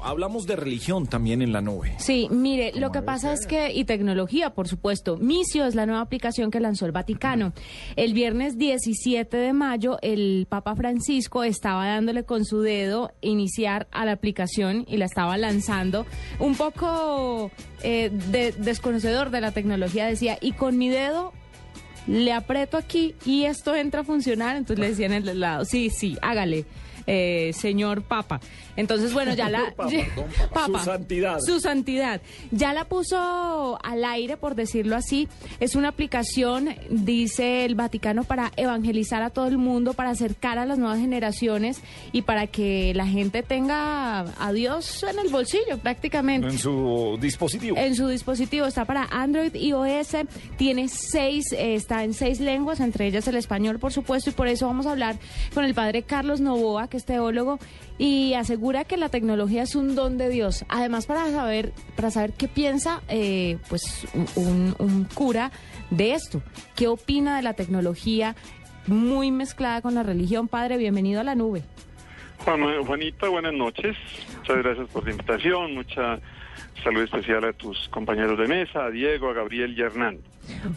Hablamos de religión también en la nube. Sí, mire, lo que pasa es que, y tecnología, por supuesto, Misio es la nueva aplicación que lanzó el Vaticano. El viernes 17 de mayo, el Papa Francisco estaba dándole con su dedo iniciar a la aplicación y la estaba lanzando. Un poco eh, de, desconocedor de la tecnología, decía, y con mi dedo le aprieto aquí y esto entra a funcionar. Entonces le decían en el lado, sí, sí, hágale. Eh, señor Papa. Entonces, bueno, ya la... Su santidad. Su santidad. Ya la puso al aire, por decirlo así. Es una aplicación, dice el Vaticano, para evangelizar a todo el mundo, para acercar a las nuevas generaciones y para que la gente tenga a Dios en el bolsillo prácticamente. En su dispositivo. En su dispositivo. Está para Android, iOS. Tiene seis, eh, está en seis lenguas, entre ellas el español, por supuesto. Y por eso vamos a hablar con el padre Carlos Novoa, que es teólogo, y asegura que la tecnología es un don de Dios. Además, para saber, para saber qué piensa pues un, un cura de esto. ¿Qué opina de la tecnología muy mezclada con la religión? Padre, bienvenido a la nube. Juanita, buenas noches. Muchas gracias por la invitación. Mucha salud especial a tus compañeros de mesa, a Diego, a Gabriel y a Hernán.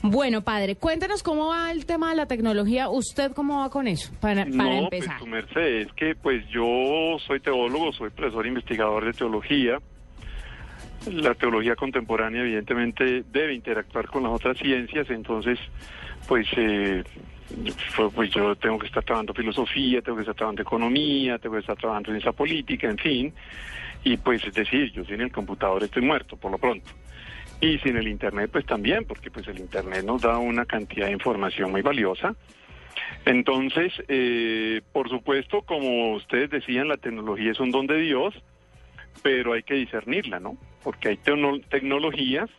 Bueno, padre, cuéntanos cómo va el tema de la tecnología. ¿Usted cómo va con eso? Para, para no, empezar. Pues, tu merced, es que pues yo soy teólogo, soy profesor investigador de teología. La teología contemporánea evidentemente debe interactuar con las otras ciencias, entonces pues eh, pues yo tengo que estar trabajando filosofía, tengo que estar trabajando economía, tengo que estar trabajando en esa política, en fin. Y pues es decir, yo sin el computador estoy muerto, por lo pronto. Y sin el Internet, pues también, porque pues el Internet nos da una cantidad de información muy valiosa. Entonces, eh, por supuesto, como ustedes decían, la tecnología es un don de Dios, pero hay que discernirla, ¿no? Porque hay tecnologías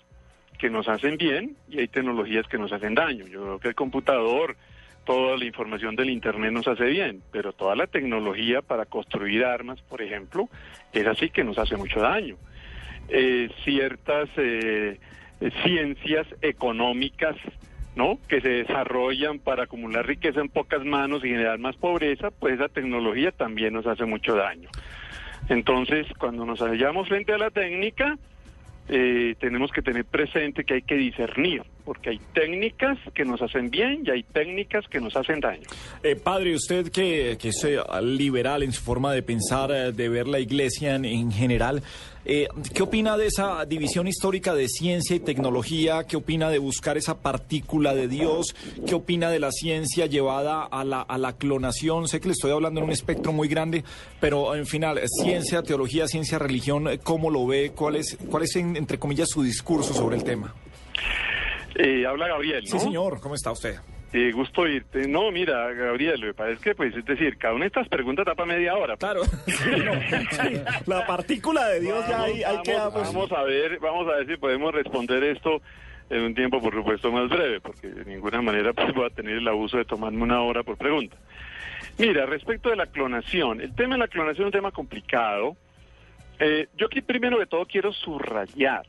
que nos hacen bien y hay tecnologías que nos hacen daño. Yo creo que el computador, toda la información del Internet nos hace bien, pero toda la tecnología para construir armas, por ejemplo, es así que nos hace mucho daño. Eh, ciertas eh, ciencias económicas, ¿no? Que se desarrollan para acumular riqueza en pocas manos y generar más pobreza, pues esa tecnología también nos hace mucho daño. Entonces, cuando nos hallamos frente a la técnica, eh, tenemos que tener presente que hay que discernir, porque hay técnicas que nos hacen bien y hay técnicas que nos hacen daño. Eh, padre, usted que, que es eh, liberal en su forma de pensar, eh, de ver la iglesia en, en general, eh, ¿qué opina de esa división histórica de ciencia y tecnología? ¿Qué opina de buscar esa partícula de Dios? ¿Qué opina de la ciencia llevada a la, a la clonación? Sé que le estoy hablando en un espectro muy grande, pero en final, ciencia, teología, ciencia, religión, ¿cómo lo ve? ¿Cuál es, cuál es en- entre comillas, su discurso sobre el tema? Eh, habla Gabriel, ¿no? Sí, señor, ¿cómo está usted? Eh, gusto oírte. No, mira, Gabriel, lo que pasa es que, pues, es decir, cada una de estas preguntas tapa media hora. Claro, sí, no, sí, la partícula de Dios ya ahí, ahí vamos, quedamos. vamos a ver, vamos a ver si podemos responder esto en un tiempo, por supuesto, más breve, porque de ninguna manera pues, voy a tener el abuso de tomarme una hora por pregunta. Mira, respecto de la clonación, el tema de la clonación es un tema complicado. Eh, yo aquí primero de todo quiero subrayar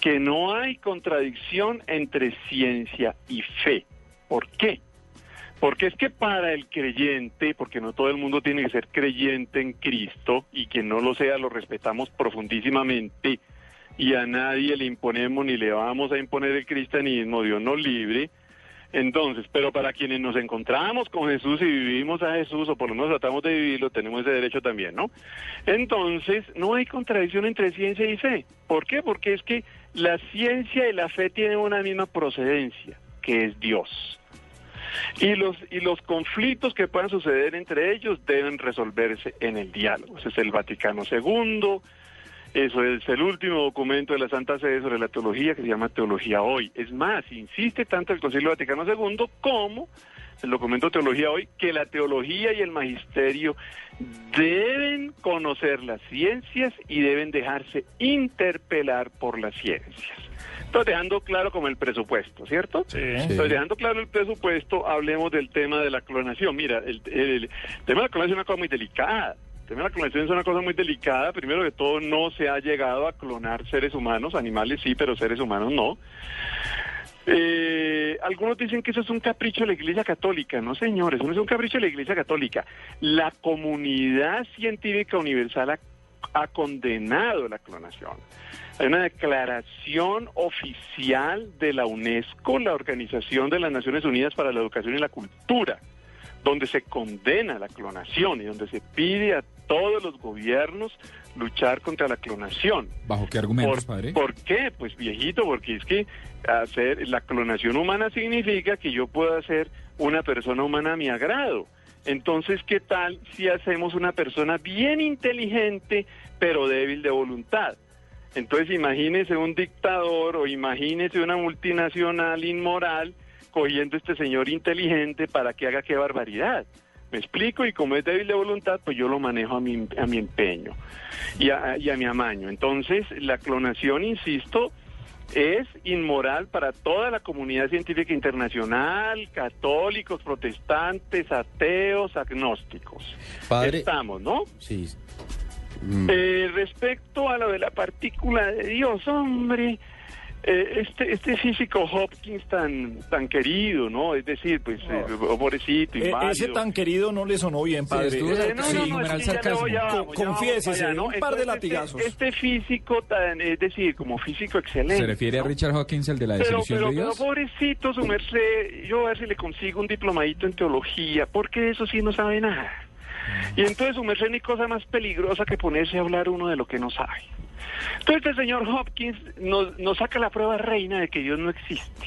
que no hay contradicción entre ciencia y fe. ¿Por qué? Porque es que para el creyente, porque no todo el mundo tiene que ser creyente en Cristo, y quien no lo sea lo respetamos profundísimamente, y a nadie le imponemos ni le vamos a imponer el cristianismo, Dios nos libre, Entonces, pero para quienes nos encontramos con Jesús y vivimos a Jesús, o por lo menos tratamos de vivirlo, tenemos ese derecho también, ¿no? Entonces, no hay contradicción entre ciencia y fe. ¿Por qué? Porque es que la ciencia y la fe tienen una misma procedencia, que es Dios. Y los, y los conflictos que puedan suceder entre ellos deben resolverse en el diálogo. Ese es el Vaticano II, eso es el último documento de la Santa Sede sobre la teología que se llama Teología Hoy. Es más, insiste tanto el Concilio Vaticano II como el documento Teología Hoy que la teología y el magisterio deben conocer las ciencias y deben dejarse interpelar por las ciencias. Entonces, dejando claro como el presupuesto, ¿cierto? Sí. Entonces, dejando claro el presupuesto, hablemos del tema de la clonación. Mira, el, el tema de la clonación es una cosa muy delicada. De la clonación es una cosa muy delicada. Primero que todo, no se ha llegado a clonar seres humanos, animales sí, pero seres humanos no. Eh, algunos dicen que eso es un capricho de la Iglesia Católica. No, señores, no es un capricho de la Iglesia Católica. La comunidad científica universal ha, ha condenado la clonación. Hay una declaración oficial de la UNESCO, la Organización de las Naciones Unidas para la Educación y la Cultura, donde se condena la clonación y donde se pide a todos los gobiernos luchar contra la clonación. ¿Bajo qué argumentos, ¿Por, padre? ¿Por qué? Pues viejito, porque es que hacer la clonación humana significa que yo puedo hacer una persona humana a mi agrado. Entonces, ¿qué tal si hacemos una persona bien inteligente pero débil de voluntad? Entonces, imagínese un dictador o imagínese una multinacional inmoral cogiendo a este señor inteligente para que haga qué barbaridad. Me explico, y como es débil de voluntad, pues yo lo manejo a mi, a mi empeño y a, y a mi amaño. Entonces, la clonación, insisto, es inmoral para toda la comunidad científica internacional, católicos, protestantes, ateos, agnósticos. Padre- Estamos, ¿no? Sí. Eh, respecto a lo de la partícula de Dios, hombre, este este físico Hopkins tan tan querido, ¿no? Es decir, pues eh, pobrecito, Eh, inválido. ese tan querido no le sonó bien, padre. estuvo Eh, no, Sí, no, es que vamos, vamos confiésese, allá, un par de Entonces, latigazos. Este, este físico tan, es decir, como físico excelente. ¿Se refiere a. Richard Hawkins, el de la Pero, desilusión pero, de pero Dios? pobrecito, su merced, yo a ver si le consigo un diplomadito en teología, porque eso sí no sabe nada. Y entonces su merced ni cosa más peligrosa que ponerse a hablar uno de lo que no sabe. Entonces este señor Hopkins nos, saca la prueba reina de que Dios no existe.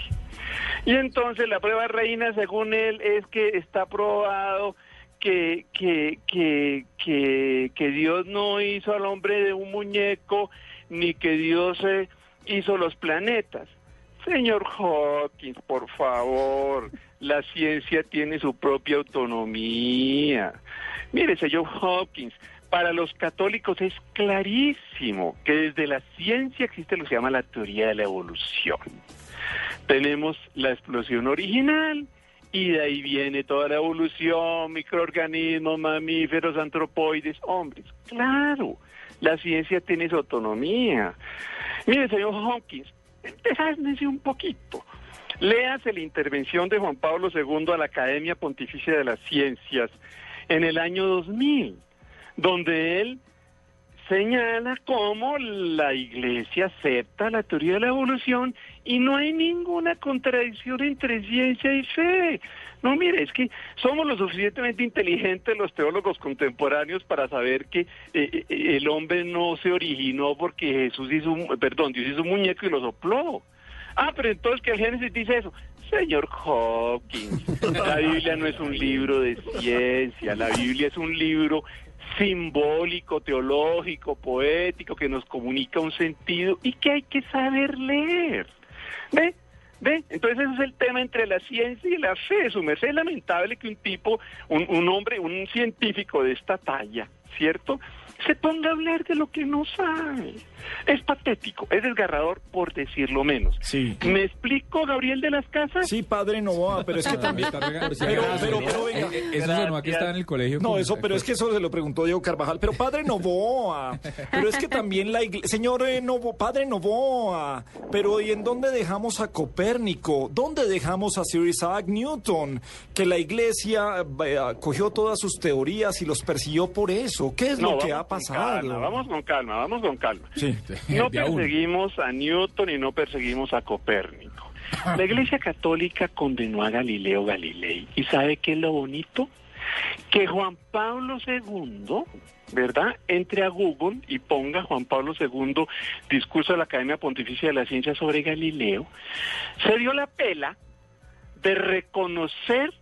Y entonces la prueba reina, según él, es que está probado que, que, que, que, que Dios no hizo al hombre de un muñeco, ni que Dios eh, hizo los planetas. Señor Hawkins, por favor, la ciencia tiene su propia autonomía. Mire, señor Hawkins, para los católicos es clarísimo que desde la ciencia existe lo que se llama la teoría de la evolución. Tenemos la explosión original y de ahí viene toda la evolución, microorganismos, mamíferos, antropoides, hombres. Claro, la ciencia tiene su autonomía. Mire, señor Hawkins, empezásmese un poquito. Léase la intervención de Juan Pablo II a la Academia Pontificia de las Ciencias en el año 2000, donde él señala cómo la Iglesia acepta la teoría de la evolución y no hay ninguna contradicción entre ciencia y fe. No, mire, es que somos lo suficientemente inteligentes los teólogos contemporáneos para saber que eh, eh, el hombre no se originó porque Jesús hizo, perdón, Dios hizo un muñeco y lo sopló. Ah, pero entonces que el Génesis dice eso. Señor Hawkins, la Biblia no es un libro de ciencia, la Biblia es un libro simbólico, teológico, poético, que nos comunica un sentido y que hay que saber leer. ¿Ve? ¿Ve? Entonces ese es el tema entre la ciencia y la fe. Su merced es lamentable que un tipo, un, un hombre, un científico de esta talla, ¿cierto? Se ponga a hablar de lo que no sabe. Es patético, es desgarrador por decirlo menos. Sí. ¿Me explico, Gabriel de las Casas? Sí, padre Novoa, pero es que también... Pero, pero, pero, venga. Eh, eh, Eso sonó a que estaba en el colegio. No, eso, pero es que eso se lo preguntó Diego Carvajal. Pero padre Novoa, pero es que también la iglesia, señor eh, Novo, padre Novoa, pero ¿y en dónde dejamos a Copérnico? ¿Dónde dejamos a Sir Isaac Newton? Que la iglesia eh, cogió todas sus teorías y los persiguió por eso. ¿Qué es lo que ha vamos con pasado? calma, vamos con calma, vamos con calma. Sí. No perseguimos a Newton y no perseguimos a Copérnico. La Iglesia Católica condenó a Galileo Galilei. ¿Y sabe qué es lo bonito? Que Juan Pablo II, ¿verdad? Entre a Google y ponga Juan Pablo II, discurso de la Academia Pontificia de la Ciencia sobre Galileo, se dio la pela de reconocer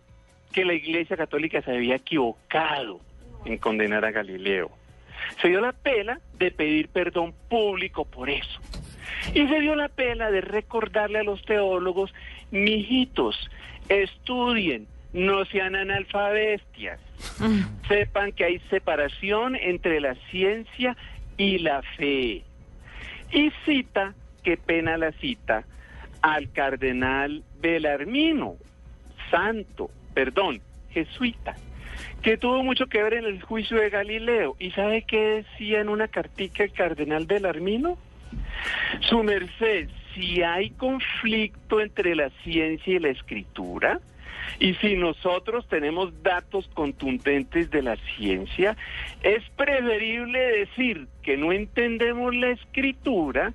que la Iglesia Católica se había equivocado en condenar a Galileo. Se dio la pela de pedir perdón público por eso. Y se dio la pela de recordarle a los teólogos, mijitos, estudien, no sean analfabestias. Sepan que hay separación entre la ciencia y la fe. Y cita, qué pena la cita, al cardenal Belarmino, santo, perdón, jesuita, que tuvo mucho que ver en el juicio de Galileo. ¿Y sabe qué decía en una cartica el cardenal Belarmino? Su merced, si hay conflicto entre la ciencia y la escritura, y si nosotros tenemos datos contundentes de la ciencia, es preferible decir que no entendemos la escritura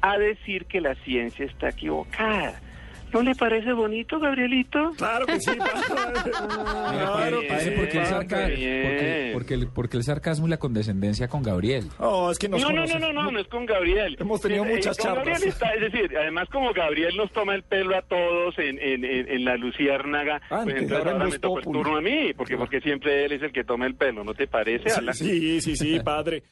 a decir que la ciencia está equivocada. ¿No le parece bonito, Gabrielito? Claro que sí. Claro que sí. Porque el, sarca- porque, porque el- porque el sarcasmo y la condescendencia con Gabriel. Oh, es que nos No, no, no, no, no, no es con Gabriel. Hemos tenido Eh, muchas con charlas. Gabriel está- es decir, además como Gabriel nos toma el pelo a todos en, en, en, en la Luciérnaga, pues Antes, entonces ahora me toca el turno a mí, porque, porque siempre él es el que toma el pelo, ¿no te parece? Alan? Sí, sí, sí, padre.